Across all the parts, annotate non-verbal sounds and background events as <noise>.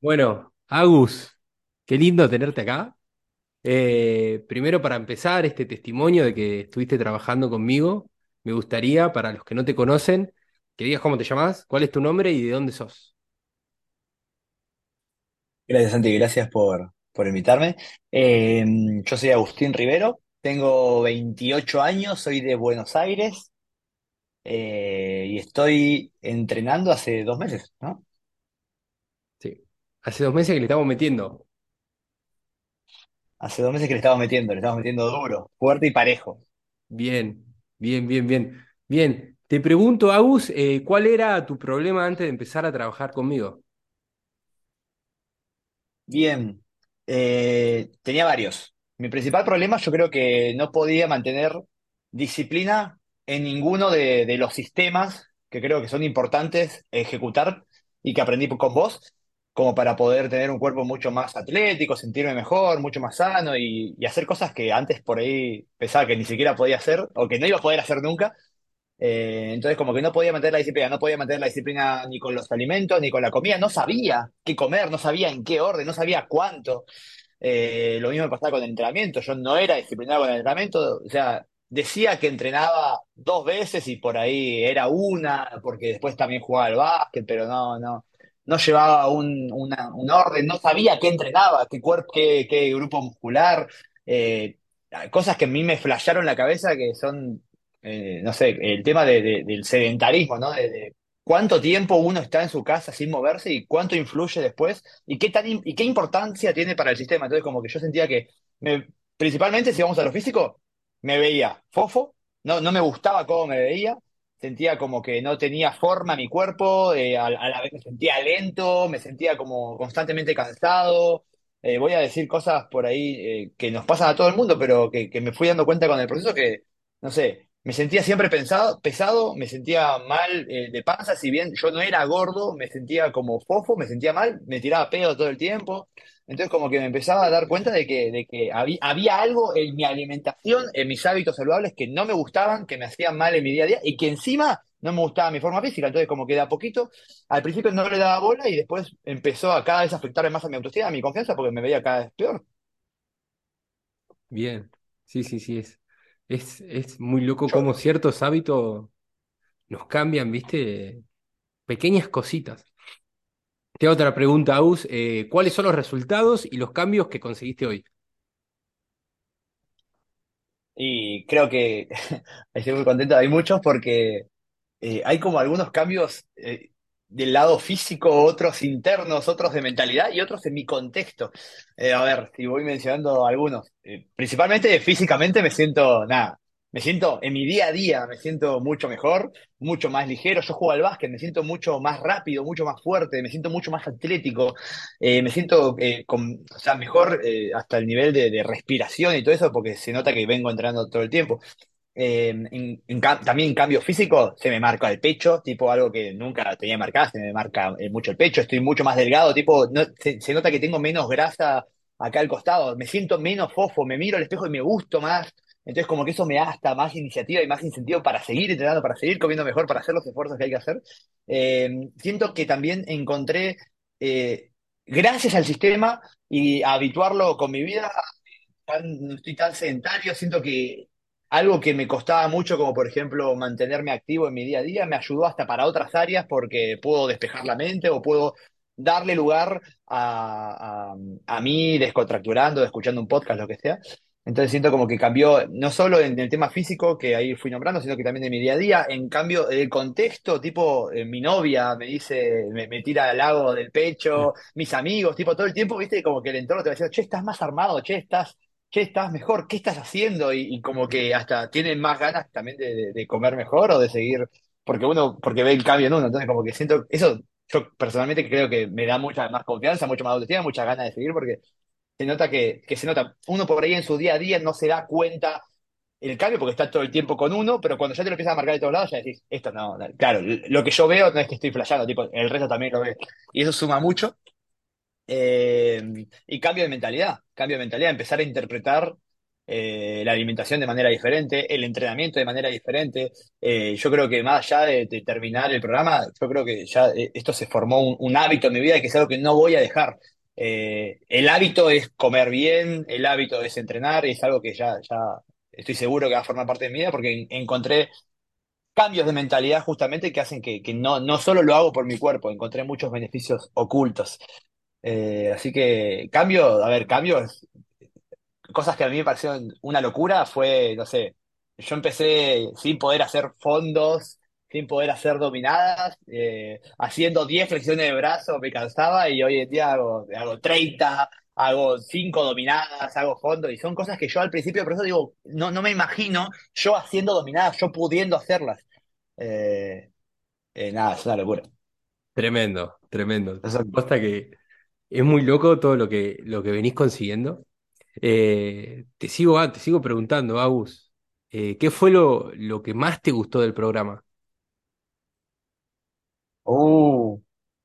Bueno, Agus, qué lindo tenerte acá. Eh, primero, para empezar este testimonio de que estuviste trabajando conmigo, me gustaría, para los que no te conocen, que digas cómo te llamas, cuál es tu nombre y de dónde sos. Gracias, Santi, gracias por, por invitarme. Eh, yo soy Agustín Rivero, tengo 28 años, soy de Buenos Aires eh, y estoy entrenando hace dos meses, ¿no? Hace dos meses que le estamos metiendo. Hace dos meses que le estamos metiendo, le estamos metiendo duro, fuerte y parejo. Bien, bien, bien, bien. Bien, te pregunto, Agus, eh, ¿cuál era tu problema antes de empezar a trabajar conmigo? Bien, eh, tenía varios. Mi principal problema yo creo que no podía mantener disciplina en ninguno de, de los sistemas que creo que son importantes ejecutar y que aprendí con vos, como para poder tener un cuerpo mucho más atlético, sentirme mejor, mucho más sano y, hacer cosas que antes por ahí pensaba que ni siquiera podía hacer o que no iba a poder hacer nunca. Eh, entonces, como que no podía mantener la disciplina, no podía mantener la disciplina ni con los alimentos, ni con la comida, no sabía qué comer, no sabía en qué orden, no sabía cuánto. Eh, lo mismo me pasaba con el entrenamiento, yo no era disciplinado con el entrenamiento, o sea, decía que entrenaba dos veces y por ahí era una, porque después también jugaba al básquet, pero no, no, no llevaba un, un orden, no sabía qué entrenaba, qué cuerpo, qué, qué grupo muscular, eh, cosas que a mí me flasharon la cabeza que son, eh, no sé, el tema de- de- del sedentarismo, ¿no? De, cuánto tiempo uno está en su casa sin moverse y cuánto influye después y qué tan, y qué importancia tiene para el sistema. Entonces, como que yo sentía que, me- principalmente si vamos a lo físico, me veía fofo, no, no me gustaba cómo me veía, sentía como que no tenía forma mi cuerpo, eh, a, la vez me sentía lento, me sentía como constantemente cansado. Eh, voy a decir cosas por ahí eh, que nos pasan a todo el mundo, pero que, que me fui dando cuenta con el proceso que, no sé, me sentía siempre pesado, me sentía mal eh, de panza, si bien yo no era gordo, me sentía como fofo, me sentía mal, me tiraba pedo todo el tiempo. Entonces como que me empezaba a dar cuenta de que, de que había, había algo en mi alimentación, en mis hábitos saludables que no me gustaban, que me hacían mal en mi día a día y que encima no me gustaba mi forma física. Entonces como que de a poquito, al principio no le daba bola y después empezó a cada vez afectarme más a mi autoestima, a mi confianza, porque me veía cada vez peor. Bien, sí, sí, sí, es, es, es muy loco Yo, cómo ciertos hábitos nos cambian, ¿viste? Pequeñas cositas. Te hago otra pregunta, Aus. eh, ¿cuáles son los resultados y los cambios que conseguiste hoy? y creo que <laughs> estoy muy contento, hay muchos porque eh, hay como algunos cambios eh, del lado físico, otros internos, otros de mentalidad y otros en mi contexto. Eh, a ver, si voy mencionando algunos. Eh, principalmente físicamente me siento, nada, me siento en mi día a día, me siento mucho mejor, mucho más ligero. Yo juego al básquet, me siento mucho más rápido, mucho más fuerte, me siento mucho más atlético, eh, me siento con, o sea, mejor hasta el nivel de respiración y todo eso porque se nota que vengo entrenando todo el tiempo. Eh, en- en también cambio físico se me marca el pecho, tipo algo que nunca tenía marcado, se me marca eh, mucho el pecho, estoy mucho más delgado, tipo, se, nota que tengo menos grasa acá al costado, me siento menos fofo, me miro al espejo y me gusto más, entonces como que eso me hasta más iniciativa y más incentivo para seguir entrenando, para seguir comiendo mejor, para hacer los esfuerzos que hay que hacer. Eh, siento que también encontré, eh, gracias al sistema y a habituarlo con mi vida, no estoy tan sedentario, siento que algo que me costaba mucho, como por ejemplo mantenerme activo en mi día a día, me ayudó hasta para otras áreas porque puedo despejar la mente o puedo darle lugar a, a, a mí descontracturando, escuchando un podcast, lo que sea. Entonces siento como que cambió, no solo en el tema físico, que ahí fui nombrando, sino que también en mi día a día. En cambio, el contexto, tipo, eh, mi novia me dice, me, me tira al lago del pecho, mis amigos, tipo, todo el tiempo, viste, como que el entorno te va diciendo, che, estás más armado, che, estás che, estás mejor, ¿qué estás haciendo? Y, y como que hasta tienen más ganas también de, de- de comer mejor o de seguir, porque uno, porque ve el cambio en uno, entonces como que siento, eso yo personalmente creo que me da mucha más confianza, mucho más autoestima, muchas ganas de seguir, porque se nota que, que se nota, uno por ahí en su día a día no se da cuenta el cambio porque está todo el tiempo con uno, pero cuando ya te lo empiezas a marcar de todos lados, ya decís, esto no, no. claro, lo que yo veo no es que estoy flasheando, tipo, el resto también lo ve. Y eso suma mucho. Eh, y cambio de mentalidad, cambio de mentalidad, empezar a interpretar. eh, la alimentación de manera diferente, el entrenamiento de manera diferente. Eh, yo creo que más allá de, terminar el programa, yo creo que ya eh, esto se formó un, hábito en mi vida y que es algo que no voy a dejar. El hábito es comer bien, el hábito es entrenar, y es algo que ya, estoy seguro que va a formar parte de mi vida porque en- encontré cambios de mentalidad justamente que hacen que, que no, no solo lo hago por mi cuerpo, encontré muchos beneficios ocultos. Eh, así que cambio, a ver, cambios cosas que a mí me parecieron una locura fue, no sé, yo empecé sin poder hacer fondos, sin poder hacer dominadas, eh, haciendo 10 flexiones de brazo me cansaba y hoy en día hago, hago 30, hago 5 dominadas, hago fondos y son cosas que yo al principio, por eso digo, no, no me imagino yo haciendo dominadas, yo pudiendo hacerlas. Eh, eh, nada, es una locura. Tremendo, tremendo. Posta que es muy loco todo lo que, lo que venís consiguiendo. Eh, te sigo, ah, te sigo preguntando, Agus, eh, ¿qué fue lo, lo que más te gustó del programa? Uh,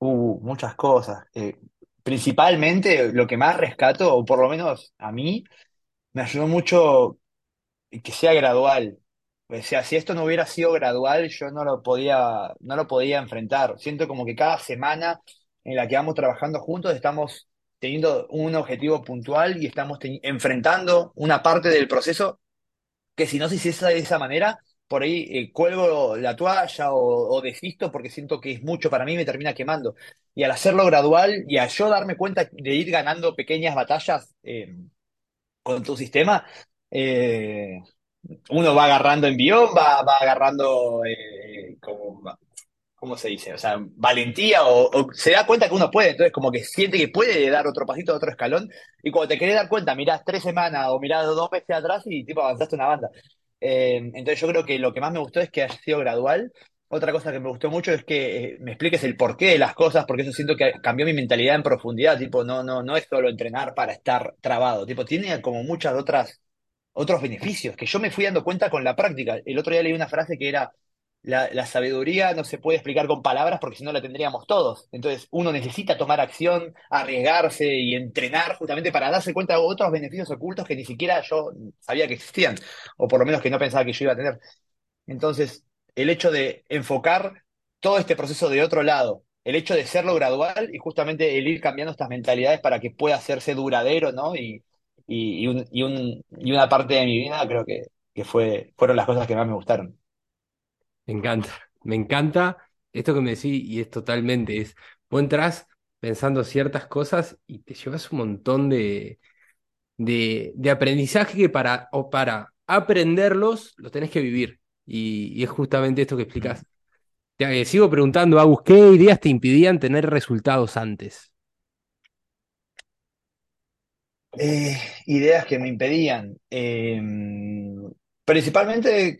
uh, muchas cosas. Eh, principalmente lo que más rescato, o por lo menos a mí, me ayudó mucho que sea gradual. O sea, si esto no hubiera sido gradual, yo no lo podía, no lo podía enfrentar. Siento como que cada semana en la que vamos trabajando juntos estamos teniendo un objetivo puntual y estamos enfrentando una parte del proceso que si no se hiciese de esa manera, por ahí eh, cuelgo la toalla o, o desisto porque siento que es mucho para mí y me termina quemando. Y al hacerlo gradual y al yo darme cuenta de ir ganando pequeñas batallas eh, con tu sistema, eh, uno va agarrando envión, va, va agarrando como ¿cómo se dice? O sea, valentía o, o se da cuenta que uno puede, entonces como que siente que puede dar otro pasito, otro escalón, y cuando te querés dar cuenta, mirás tres semanas o mirás dos meses atrás y tipo avanzaste una banda. Eh, entonces yo creo que lo que más me gustó es que haya sido gradual. Otra cosa que me gustó mucho es que eh, me expliques el porqué de las cosas, porque eso siento que cambió mi mentalidad en profundidad, tipo, no, no, no es solo entrenar para estar trabado, tipo, tiene como muchas otras otros beneficios que yo me fui dando cuenta con la práctica. El otro día leí una frase que era, la, sabiduría no se puede explicar con palabras porque si no la tendríamos todos. Entonces uno necesita tomar acción, arriesgarse y entrenar justamente para darse cuenta de otros beneficios ocultos que ni siquiera yo sabía que existían, o por lo menos que no pensaba que yo iba a tener. Entonces, el hecho de enfocar todo este proceso de otro lado, el hecho de serlo gradual y justamente el ir cambiando estas mentalidades para que pueda hacerse duradero, ¿no? Y, y, y, un- y un- y una parte de mi vida creo que, que fue, fueron las cosas que más me gustaron. Me encanta, me encanta esto que me decís y es totalmente, es, vos entrás pensando ciertas cosas y te llevas un montón de, de, aprendizaje que para, o para aprenderlos los tenés que vivir. Y, es justamente esto que explicás. Te, eh, sigo preguntando, Agus, ¿qué ideas te impidían tener resultados antes? Eh, ideas que me impedían. Eh, principalmente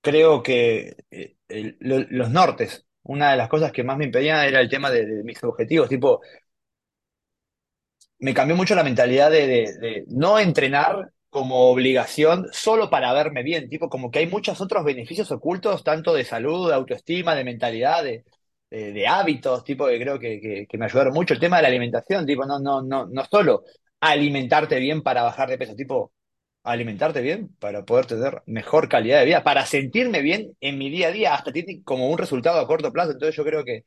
creo que eh, los nortes. Una de las cosas que más me impedían era el tema de, mis objetivos. Tipo, me cambió mucho la mentalidad de, no entrenar como obligación solo para verme bien, tipo como que hay muchos otros beneficios ocultos, tanto de salud, de autoestima, de mentalidad, de hábitos, tipo que creo que, que- que me ayudaron mucho. El tema de la alimentación, tipo, no, no, no, no solo alimentarte bien para bajar de peso, tipo alimentarte bien para poder tener mejor calidad de vida, para sentirme bien en mi día a día, hasta tiene como un resultado a corto plazo. Entonces yo creo que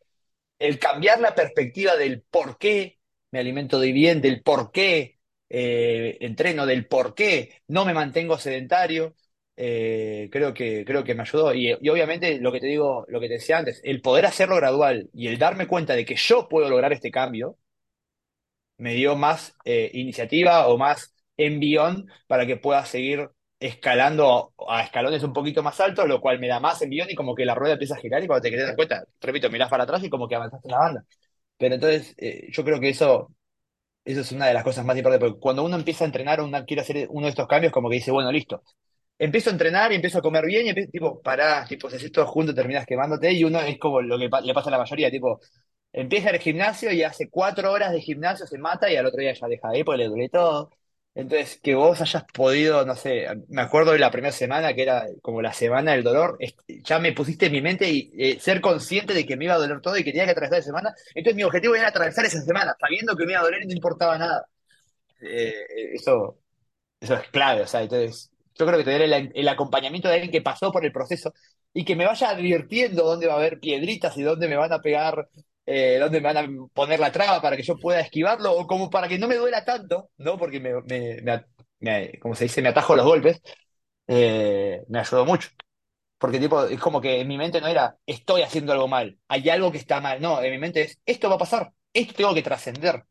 el cambiar la perspectiva del por qué me alimento de bien, del por qué eh, entreno, del por qué no me mantengo sedentario, eh, creo que, creo que me ayudó. Y, obviamente lo que te digo, lo que te decía antes, el poder hacerlo gradual y el darme cuenta de que yo puedo lograr este cambio, me dio más eh, iniciativa o más envión para que pueda seguir escalando a, escalones un poquito más altos, lo cual me da más envión y como que la rueda empieza a girar y cuando te querés dar cuenta, repito, mirás para atrás y como que avanzaste en la banda. Pero entonces, eh, yo creo que eso, eso es una de las cosas más importantes, porque cuando uno empieza a entrenar, uno quiere hacer uno de estos cambios, como que dice, bueno, listo. Empiezo a entrenar y empiezo a comer bien y empiezo, tipo, pará, tipo, si haces todo junto terminas quemándote y uno es como lo que pa- le pasa a la mayoría, tipo, empieza el gimnasio y hace cuatro horas de gimnasio, se mata y al otro día ya deja de ir porque le duele todo. Entonces, que vos hayas podido, no sé, me acuerdo de la primera semana, que era como la semana del dolor, ya me pusiste en mi mente y eh, ser consciente de que me iba a doler todo y que tenía que atravesar esa semana. Entonces, mi objetivo era atravesar esa semana, sabiendo que me iba a doler y no importaba nada. Eh, eh, eso, Eso es clave, o sea, entonces yo creo que tener el, el acompañamiento de alguien que pasó por el proceso y que me vaya advirtiendo dónde va a haber piedritas y dónde me van a pegar, eh, dónde me van a poner la traba para que yo pueda esquivarlo, o como para que no me duela tanto, ¿no? Porque me, me, me- como se dice, me atajo los golpes, eh, me ayudó mucho. Porque tipo, es como que en mi mente no era, estoy haciendo algo mal, hay algo que está mal. No, en mi mente es, esto va a pasar, esto tengo que trascender.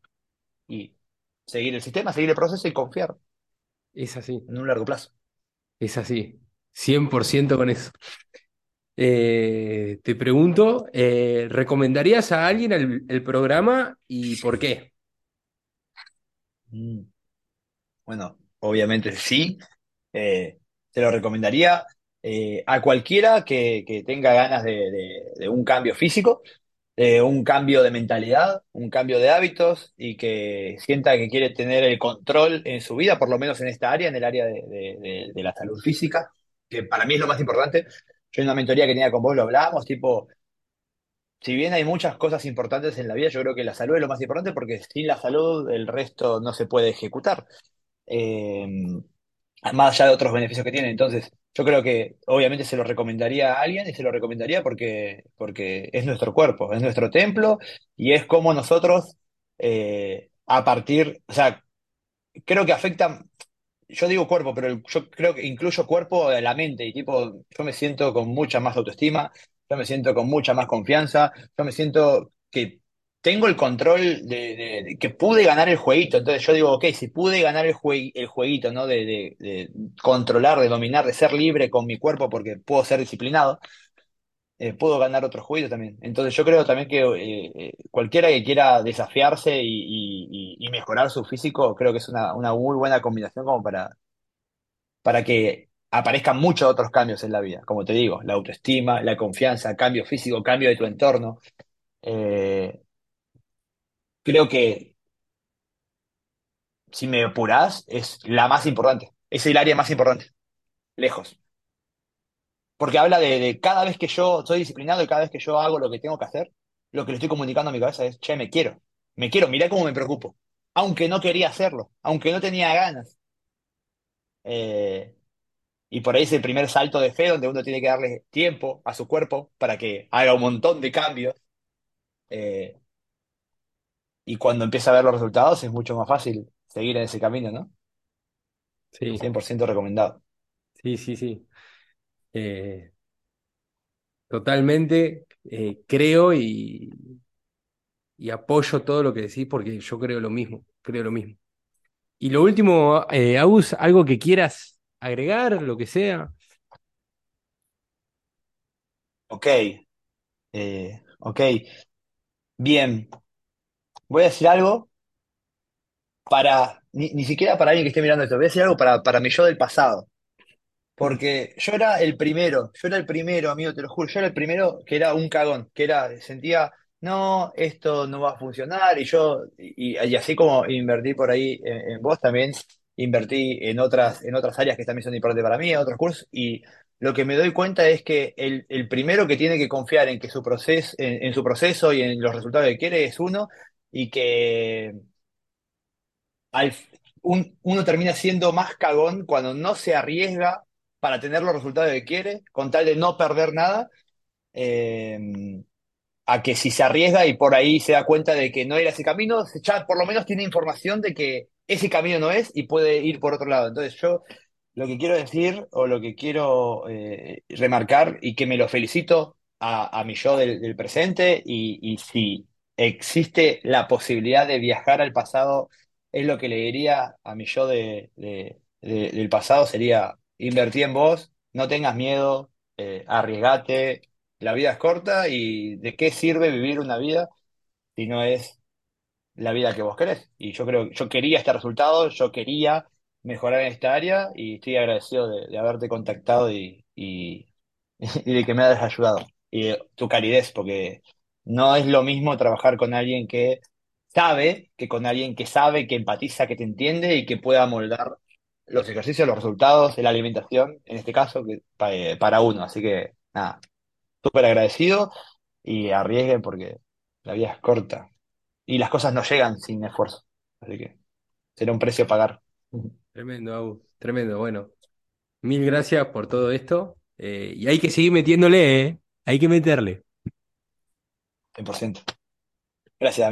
Y seguir el sistema, seguir el proceso y confiar Es así, en un largo plazo. es así. 100% con eso. Eh, te pregunto, eh, ¿recomendarías a alguien el, programa y por qué? Mm. Bueno, obviamente sí. Eh, te lo recomendaría a cualquiera que, que tenga ganas de, de- de un cambio físico, de un cambio de mentalidad, un cambio de hábitos y que sienta que quiere tener el control en su vida, por lo menos en esta área, en el área de- de la salud física, que para mí es lo más importante. Yo en una mentoría que tenía con vos lo hablábamos, tipo, si bien hay muchas cosas importantes en la vida, yo creo que la salud es lo más importante porque sin la salud el resto no se puede ejecutar. Eh, más allá de otros beneficios que tiene. Entonces, yo creo que obviamente se lo recomendaría a alguien y se lo recomendaría porque, porque es nuestro cuerpo, es nuestro templo y es como nosotros, eh, a partir, o sea, creo que afecta, yo digo cuerpo, pero yo creo que incluyo cuerpo de la mente y tipo, yo me siento con mucha más autoestima, yo me siento con mucha más confianza, yo me siento que tengo el control de, que pude ganar el jueguito, entonces yo digo, ok, si pude ganar el, jue- el jueguito, ¿no? De controlar, de dominar, de ser libre con mi cuerpo porque puedo ser disciplinado, eh, puedo ganar otros jueguitos también. Entonces yo creo también que eh, eh, cualquiera que quiera desafiarse y, mejorar su físico, creo que es una, una muy buena combinación como para para que aparezcan muchos otros cambios en la vida. Como te digo, la autoestima, la confianza, cambio físico, cambio de tu entorno. Eh, creo que si me apurás, es la más importante. Es el área más importante, lejos. Porque habla de, de cada vez que yo soy disciplinado y cada vez que yo hago lo que tengo que hacer, lo que le estoy comunicando a mi cabeza es, che, me quiero, me quiero, mirá cómo me preocupo. Aunque no quería hacerlo, aunque no tenía ganas. Eh, Y por ahí es el primer salto de fe donde uno tiene que darle tiempo a su cuerpo para que haga un montón de cambios. eh, y cuando empieza a ver los resultados es mucho más fácil seguir en ese camino, ¿no? Sí, 100% recomendado. sí, sí, sí. Eh, totalmente eh, creo y, y apoyo todo lo que decís porque yo creo lo mismo, creo lo mismo. Y lo último, eh, Agus, algo que quieras agregar, lo que sea. Ok, eh, ok. Bien, voy a decir algo para, ni, ni siquiera para alguien que esté mirando esto, voy a decir algo para, para mi yo del pasado. Porque yo era el primero, yo era el primero, amigo, te lo juro, yo era el primero que era un cagón, que era, sentía, no, esto no va a funcionar, y yo, y, así como invertí por ahí en, en vos, también invertí en otras, en otras áreas que también son importantes para mí, en otros cursos, y lo que me doy cuenta es que el, el primero que tiene que confiar en que su proceso, en, en su proceso y en los resultados que quiere es uno, y que al- un- uno termina siendo más cagón cuando no se arriesga para tener los resultados que quiere, con tal de no perder nada, eh, a que si se arriesga y por ahí se da cuenta de que no era ese camino, ya por lo menos tiene información de que ese camino no es y puede ir por otro lado. Entonces yo lo que quiero decir o lo que quiero eh, remarcar y que me lo felicito a, mi yo del, presente y, si existe la posibilidad de viajar al pasado, es lo que le diría a mi yo de, de- de- del pasado, sería invertir en vos, no tengas miedo, eh, arriesgate, la vida es corta y ¿de qué sirve vivir una vida si no es la vida que vos querés. Y yo creo, yo quería este resultado, yo quería mejorar en esta área y estoy agradecido de, haberte contactado y, y, <laughs> y de que me hayas ayudado. Y de tu calidez, porque no es lo mismo trabajar con alguien que sabe que con alguien que sabe, que empatiza, que te entiende y que pueda moldar los ejercicios, los resultados, la alimentación, en este caso, que, eh, para uno. Así que, nada, súper agradecido y arriesguen porque la vida es corta y las cosas no llegan sin esfuerzo. Así que será un precio a pagar. Tremendo, Agus, tremendo. Bueno, mil gracias por todo esto. eh, y hay que seguir metiéndole, ¿eh? Hay que meterle. 100%. Gracias, amigo.